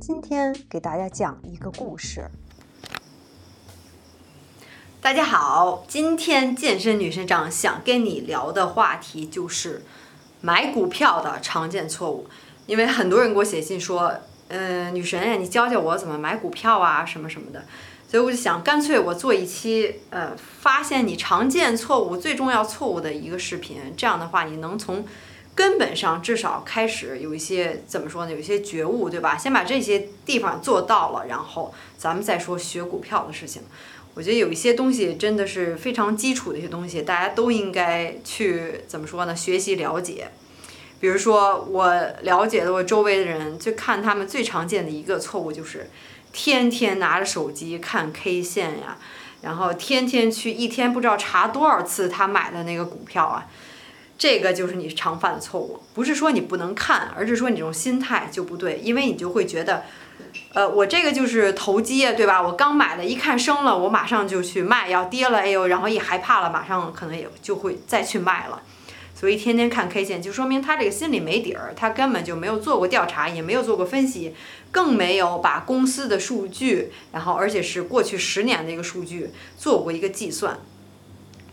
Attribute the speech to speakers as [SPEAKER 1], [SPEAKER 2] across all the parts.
[SPEAKER 1] 今天给大家讲一个故事。
[SPEAKER 2] 大家好，今天健身女神长想跟你聊的话题就是买股票的常见错误。因为很多人给我写信说，呃，女神呀，你教教我怎么买股票啊，什么什么的。所以我就想，干脆我做一期，呃，发现你常见错误、最重要错误的一个视频。这样的话，你能从根本上至少开始有一些怎么说呢？有一些觉悟，对吧？先把这些地方做到了，然后咱们再说学股票的事情。我觉得有一些东西真的是非常基础的一些东西，大家都应该去怎么说呢？学习了解。比如说，我了解的我周围的人，就看他们最常见的一个错误就是。天天拿着手机看 K 线呀，然后天天去一天不知道查多少次他买的那个股票啊，这个就是你常犯的错误。不是说你不能看，而是说你这种心态就不对，因为你就会觉得，呃，我这个就是投机，对吧？我刚买的，一看升了，我马上就去卖；要跌了，哎呦，然后一害怕了，马上可能也就会再去卖了。所以天天看 K 线，就说明他这个心里没底儿，他根本就没有做过调查，也没有做过分析，更没有把公司的数据，然后而且是过去十年的一个数据做过一个计算。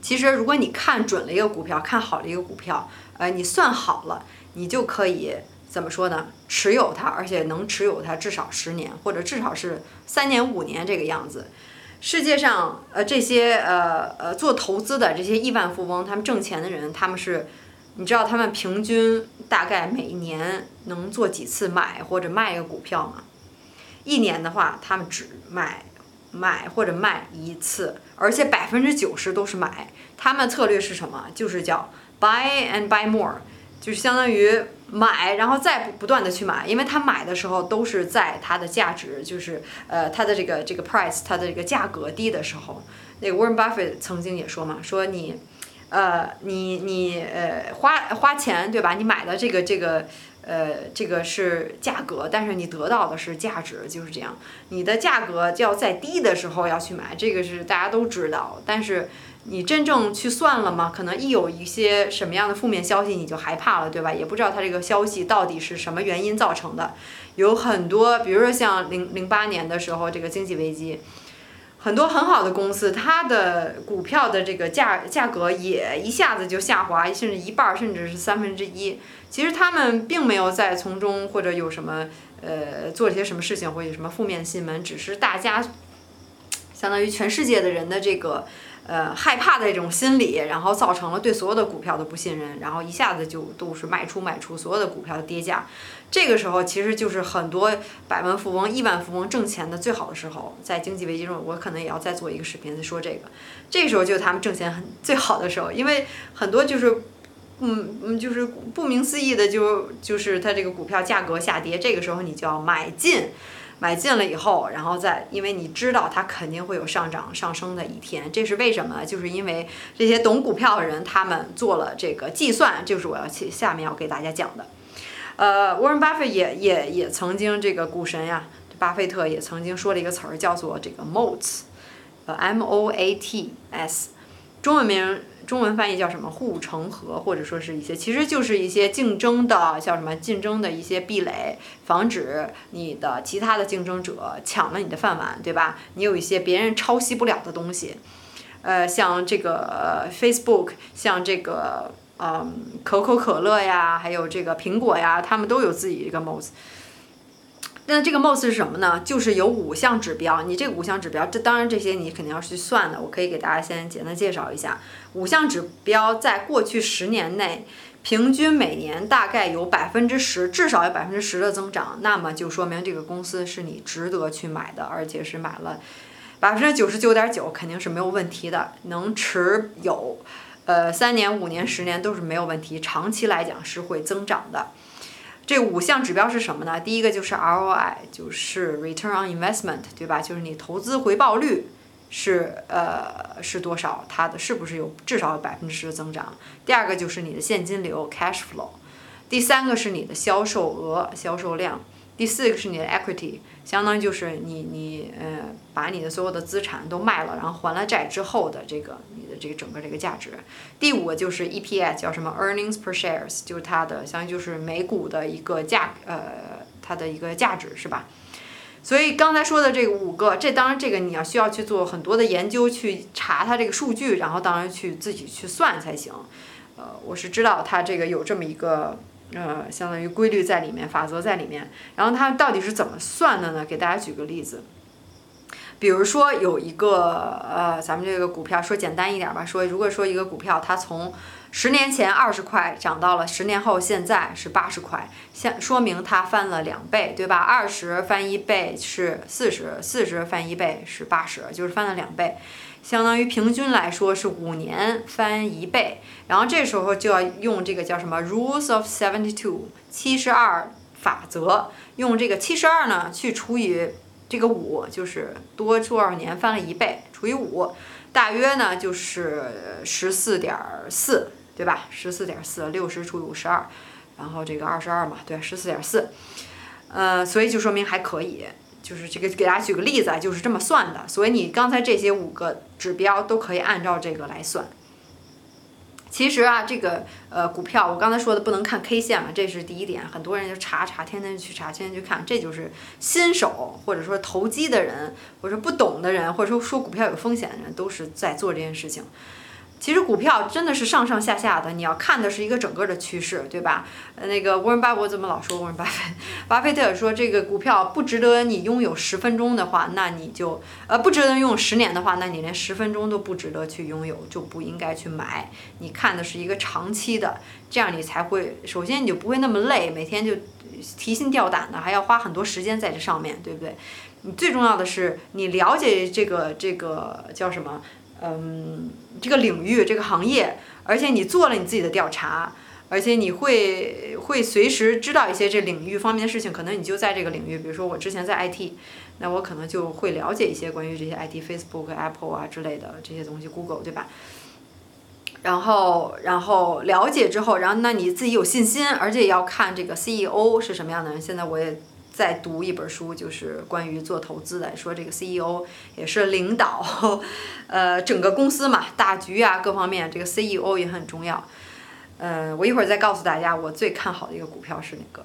[SPEAKER 2] 其实如果你看准了一个股票，看好了一个股票，呃，你算好了，你就可以怎么说呢？持有它，而且能持有它至少十年，或者至少是三年、五年这个样子。世界上，呃，这些呃呃做投资的这些亿万富翁，他们挣钱的人，他们是，你知道他们平均大概每年能做几次买或者卖一个股票吗？一年的话，他们只买买或者卖一次，而且百分之九十都是买。他们策略是什么？就是叫 buy and buy more，就是相当于。买，然后再不断的去买，因为他买的时候都是在它的价值，就是呃它的这个这个 price，它的这个价格低的时候。那个 Warren Buffett 曾经也说嘛，说你，呃你你呃花花钱对吧？你买的这个这个呃这个是价格，但是你得到的是价值，就是这样。你的价格就要在低的时候要去买，这个是大家都知道，但是。你真正去算了吗？可能一有一些什么样的负面消息，你就害怕了，对吧？也不知道它这个消息到底是什么原因造成的。有很多，比如说像零零八年的时候，这个经济危机，很多很好的公司，它的股票的这个价价格也一下子就下滑，甚至一半，甚至是三分之一。其实他们并没有在从中或者有什么呃做了些什么事情，或者什么负面新闻，只是大家相当于全世界的人的这个。呃，害怕的这种心理，然后造成了对所有的股票的不信任，然后一下子就都是卖出卖出所有的股票的跌价。这个时候其实就是很多百万富翁、亿万富翁挣钱的最好的时候。在经济危机中，我可能也要再做一个视频再说这个。这时候就是他们挣钱很最好的时候，因为很多就是，嗯嗯，就是不明思义的就就是它这个股票价格下跌，这个时候你就要买进。买进了以后，然后再，因为你知道它肯定会有上涨上升的一天，这是为什么？就是因为这些懂股票的人他们做了这个计算，就是我要去下面要给大家讲的。呃，沃伦巴菲也也也曾经这个股神呀，巴菲特也曾经说了一个词儿叫做这个 moats，呃，M O A T S，中文名。中文翻译叫什么护城河，或者说是一些，其实就是一些竞争的，叫什么竞争的一些壁垒，防止你的其他的竞争者抢了你的饭碗，对吧？你有一些别人抄袭不了的东西，呃，像这个 Facebook，像这个嗯可口可乐呀，还有这个苹果呀，他们都有自己一个 moat。那这个 MOS 是什么呢？就是有五项指标。你这五项指标，这当然这些你肯定要去算的。我可以给大家先简单介绍一下，五项指标在过去十年内，平均每年大概有百分之十，至少有百分之十的增长。那么就说明这个公司是你值得去买的，而且是买了百分之九十九点九肯定是没有问题的，能持有，呃，三年、五年、十年都是没有问题，长期来讲是会增长的。这五项指标是什么呢？第一个就是 ROI，就是 Return on Investment，对吧？就是你投资回报率是呃是多少？它的是不是有至少有百分之十的增长？第二个就是你的现金流 Cash Flow，第三个是你的销售额、销售量。第四个是你的 equity，相当于就是你你呃把你的所有的资产都卖了，然后还了债之后的这个这个整个这个价值。第五个就是 EPS，叫什么 earnings per shares，就是它的相当于就是每股的一个价呃它的一个价值是吧？所以刚才说的这五个，这当然这个你要需要去做很多的研究，去查它这个数据，然后当然去自己去算才行。呃，我是知道它这个有这么一个呃，相当于规律在里面，法则在里面。然后它到底是怎么算的呢？给大家举个例子，比如说有一个呃，咱们这个股票说简单一点吧，说如果说一个股票它从十年前二十块涨到了十年后现在是八十块，现说明它翻了两倍，对吧？二十翻一倍是四十，四十翻一倍是八十，就是翻了两倍，相当于平均来说是五年翻一倍。然后这时候就要用这个叫什么 rules of seventy two 七十二法则，用这个七十二呢去除以这个五，就是多多少年翻了一倍，除以五，大约呢就是十四点四。对吧？十四点四，六十除以五十二，然后这个二十二嘛，对，十四点四，呃，所以就说明还可以。就是这个给大家举个例子啊，就是这么算的。所以你刚才这些五个指标都可以按照这个来算。其实啊，这个呃股票，我刚才说的不能看 K 线嘛，这是第一点。很多人就查查，天天去查，天天去看，这就是新手或者说投机的人，或者说不懂的人，或者说说股票有风险的人，都是在做这件事情。其实股票真的是上上下下的，你要看的是一个整个的趋势，对吧？呃，那个沃伦巴伯怎么老说沃伦巴菲巴菲特说这个股票不值得你拥有十分钟的话，那你就呃不值得拥有十年的话，那你连十分钟都不值得去拥有，就不应该去买。你看的是一个长期的，这样你才会首先你就不会那么累，每天就提心吊胆的，还要花很多时间在这上面对不对？你最重要的是你了解这个这个叫什么？嗯，这个领域这个行业，而且你做了你自己的调查，而且你会会随时知道一些这领域方面的事情，可能你就在这个领域，比如说我之前在 IT，那我可能就会了解一些关于这些 IT，Facebook、Apple 啊之类的这些东西，Google 对吧？然后然后了解之后，然后那你自己有信心，而且也要看这个 CEO 是什么样的人。现在我也。在读一本书，就是关于做投资的，说这个 CEO 也是领导，呃，整个公司嘛，大局啊，各方面，这个 CEO 也很重要。呃，我一会儿再告诉大家，我最看好的一个股票是哪个。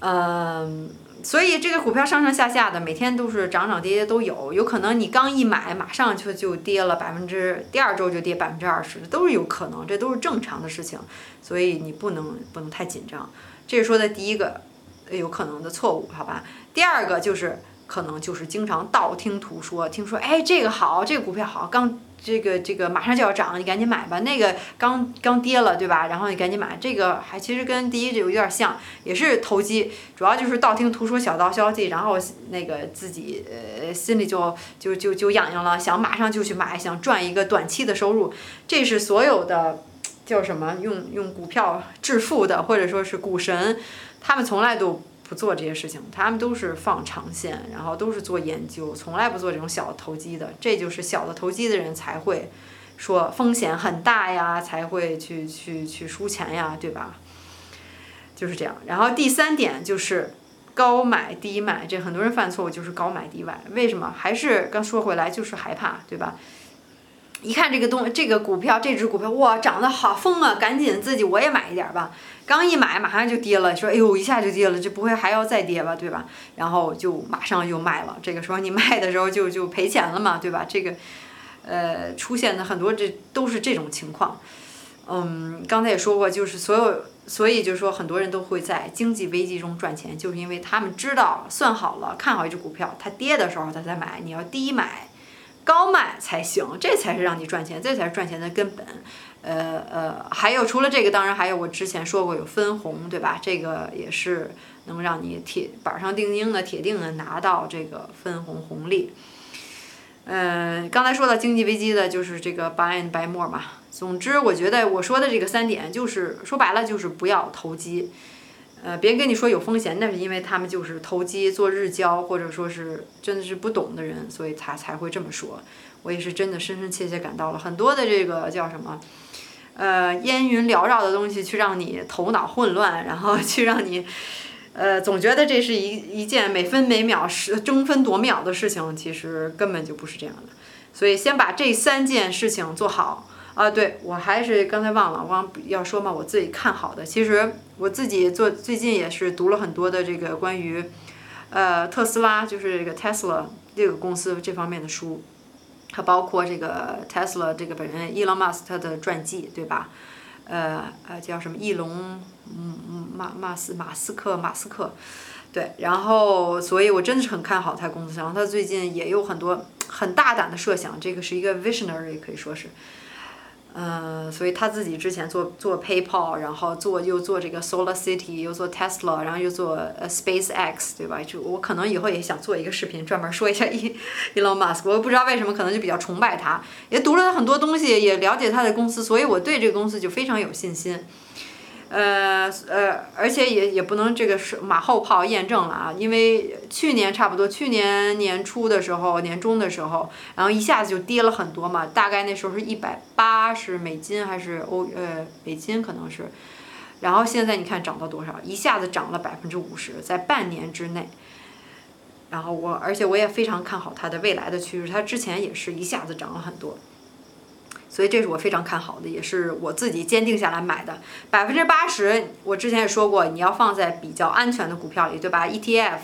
[SPEAKER 2] 嗯，所以这个股票上上下下的，每天都是涨涨跌跌都有，有可能你刚一买，马上就就跌了百分之，第二周就跌百分之二十，都是有可能，这都是正常的事情，所以你不能不能太紧张。这是说的第一个。有可能的错误，好吧。第二个就是可能就是经常道听途说，听说哎这个好，这个股票好，刚这个这个马上就要涨，你赶紧买吧。那个刚刚跌了，对吧？然后你赶紧买。这个还其实跟第一这有点像，也是投机，主要就是道听途说、小道消息，然后那个自己呃心里就就就就痒痒了，想马上就去买，想赚一个短期的收入。这是所有的叫什么用用股票致富的，或者说是股神。他们从来都不做这些事情，他们都是放长线，然后都是做研究，从来不做这种小投机的。这就是小的投机的人才会说风险很大呀，才会去去去输钱呀，对吧？就是这样。然后第三点就是高买低卖，这很多人犯错误就是高买低卖。为什么？还是刚说回来就是害怕，对吧？一看这个东这个股票这只股票哇涨得好疯啊，赶紧自己我也买一点吧。刚一买马上就跌了，说哎呦一下就跌了，这不会还要再跌吧，对吧？然后就马上就卖了。这个时候你卖的时候就就赔钱了嘛，对吧？这个，呃，出现的很多这都是这种情况。嗯，刚才也说过，就是所有，所以就是说很多人都会在经济危机中赚钱，就是因为他们知道算好了，看好一只股票，它跌的时候他才买，你要低买，高卖才行，这才是让你赚钱，这才是赚钱的根本。呃呃，还有除了这个，当然还有我之前说过有分红，对吧？这个也是能让你铁板上钉钉的、铁定的拿到这个分红红利。嗯，刚才说到经济危机的就是这个 buy and buy more 嘛。总之，我觉得我说的这个三点就是说白了就是不要投机。呃，别人跟你说有风险，那是因为他们就是投机做日交，或者说是真的是不懂的人，所以他才会这么说。我也是真的深深切切感到了很多的这个叫什么？呃，烟云缭绕的东西去让你头脑混乱，然后去让你，呃，总觉得这是一一件每分每秒是争分夺秒的事情，其实根本就不是这样的。所以先把这三件事情做好啊！对我还是刚才忘了，忘要说嘛，我自己看好的，其实我自己做最近也是读了很多的这个关于呃，特斯拉就是这个 Tesla 这个公司这方面的书，还包括这个 Tesla 这个本人 Elon Musk 的传记，对吧？呃呃，叫什么？翼龙，嗯嗯，马马斯马斯克马斯克，对。然后，所以我真的是很看好他公司。然后他最近也有很多很大胆的设想，这个是一个 visionary，可以说是。嗯，所以他自己之前做做 PayPal，然后做又做这个 Solar City，又做 Tesla，然后又做呃 SpaceX，对吧？就我可能以后也想做一个视频，专门说一下 Elon Musk。我不知道为什么，可能就比较崇拜他，也读了很多东西，也了解他的公司，所以我对这个公司就非常有信心。呃呃，而且也也不能这个是马后炮验证了啊，因为去年差不多去年年初的时候，年中的时候，然后一下子就跌了很多嘛，大概那时候是一百八十美金还是欧呃美金可能是，然后现在你看涨到多少，一下子涨了百分之五十，在半年之内。然后我而且我也非常看好它的未来的趋势，它之前也是一下子涨了很多。所以这是我非常看好的，也是我自己坚定下来买的。百分之八十，我之前也说过，你要放在比较安全的股票里，对吧？ETF，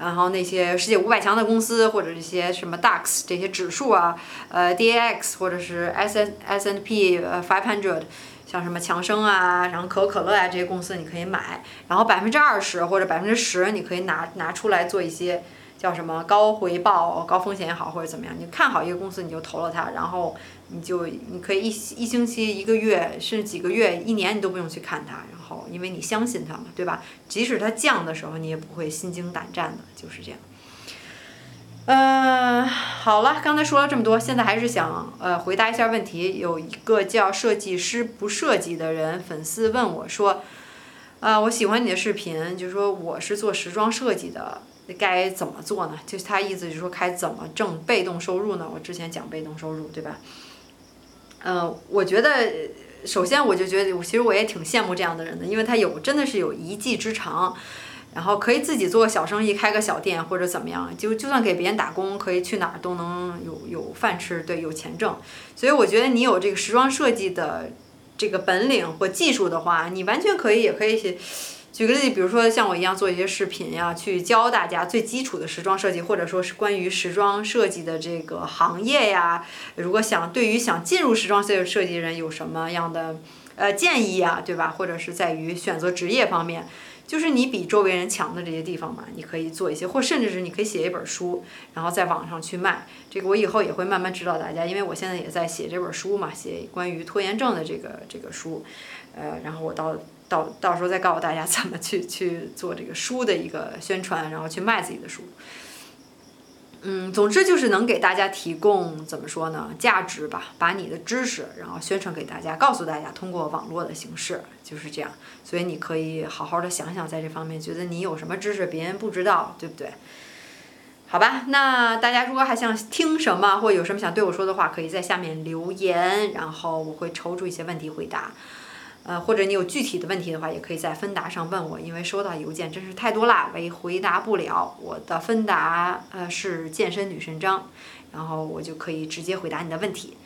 [SPEAKER 2] 然后那些世界五百强的公司，或者这些什么 DAX 这些指数啊，呃，DAX 或者是 S N S N P 呃 five hundred，像什么强生啊，然后可口可乐啊这些公司你可以买。然后百分之二十或者百分之十，你可以拿拿出来做一些叫什么高回报、高风险也好，或者怎么样。你看好一个公司，你就投了它，然后。你就你可以一一星期、一个月，甚至几个月、一年，你都不用去看它，然后因为你相信它嘛，对吧？即使它降的时候，你也不会心惊胆战的，就是这样。嗯，好了，刚才说了这么多，现在还是想呃回答一下问题。有一个叫设计师不设计的人粉丝问我说，呃，我喜欢你的视频，就说我是做时装设计的，该怎么做呢？就是他意思就是说该怎么挣被动收入呢？我之前讲被动收入，对吧？嗯，我觉得，首先我就觉得，其实我也挺羡慕这样的人的，因为他有真的是有一技之长，然后可以自己做个小生意，开个小店或者怎么样，就就算给别人打工，可以去哪儿都能有有饭吃，对，有钱挣。所以我觉得你有这个时装设计的这个本领或技术的话，你完全可以，也可以去。举个例子，比如说像我一样做一些视频呀，去教大家最基础的时装设计，或者说是关于时装设计的这个行业呀。如果想对于想进入时装设设计人有什么样的呃建议呀，对吧？或者是在于选择职业方面，就是你比周围人强的这些地方嘛，你可以做一些，或甚至是你可以写一本书，然后在网上去卖。这个我以后也会慢慢指导大家，因为我现在也在写这本书嘛，写关于拖延症的这个这个书，呃，然后我到。到到时候再告诉大家怎么去去做这个书的一个宣传，然后去卖自己的书。嗯，总之就是能给大家提供怎么说呢，价值吧，把你的知识然后宣传给大家，告诉大家，通过网络的形式就是这样。所以你可以好好的想想，在这方面觉得你有什么知识别人不知道，对不对？好吧，那大家如果还想听什么，或有什么想对我说的话，可以在下面留言，然后我会抽出一些问题回答。呃，或者你有具体的问题的话，也可以在芬达上问我，因为收到邮件真是太多啦，我回答不了。我的芬达呃是健身女神张，然后我就可以直接回答你的问题。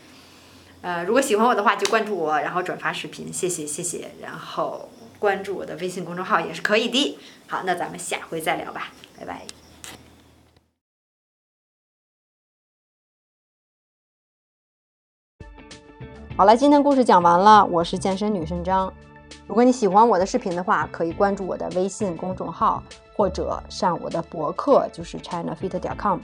[SPEAKER 2] 呃，如果喜欢我的话，就关注我，然后转发视频，谢谢谢谢。然后关注我的微信公众号也是可以的。好，那咱们下回再聊吧，拜拜。
[SPEAKER 1] 好了，今天故事讲完了。我是健身女神张。如果你喜欢我的视频的话，可以关注我的微信公众号，或者上我的博客，就是 ChinaFit 点 com。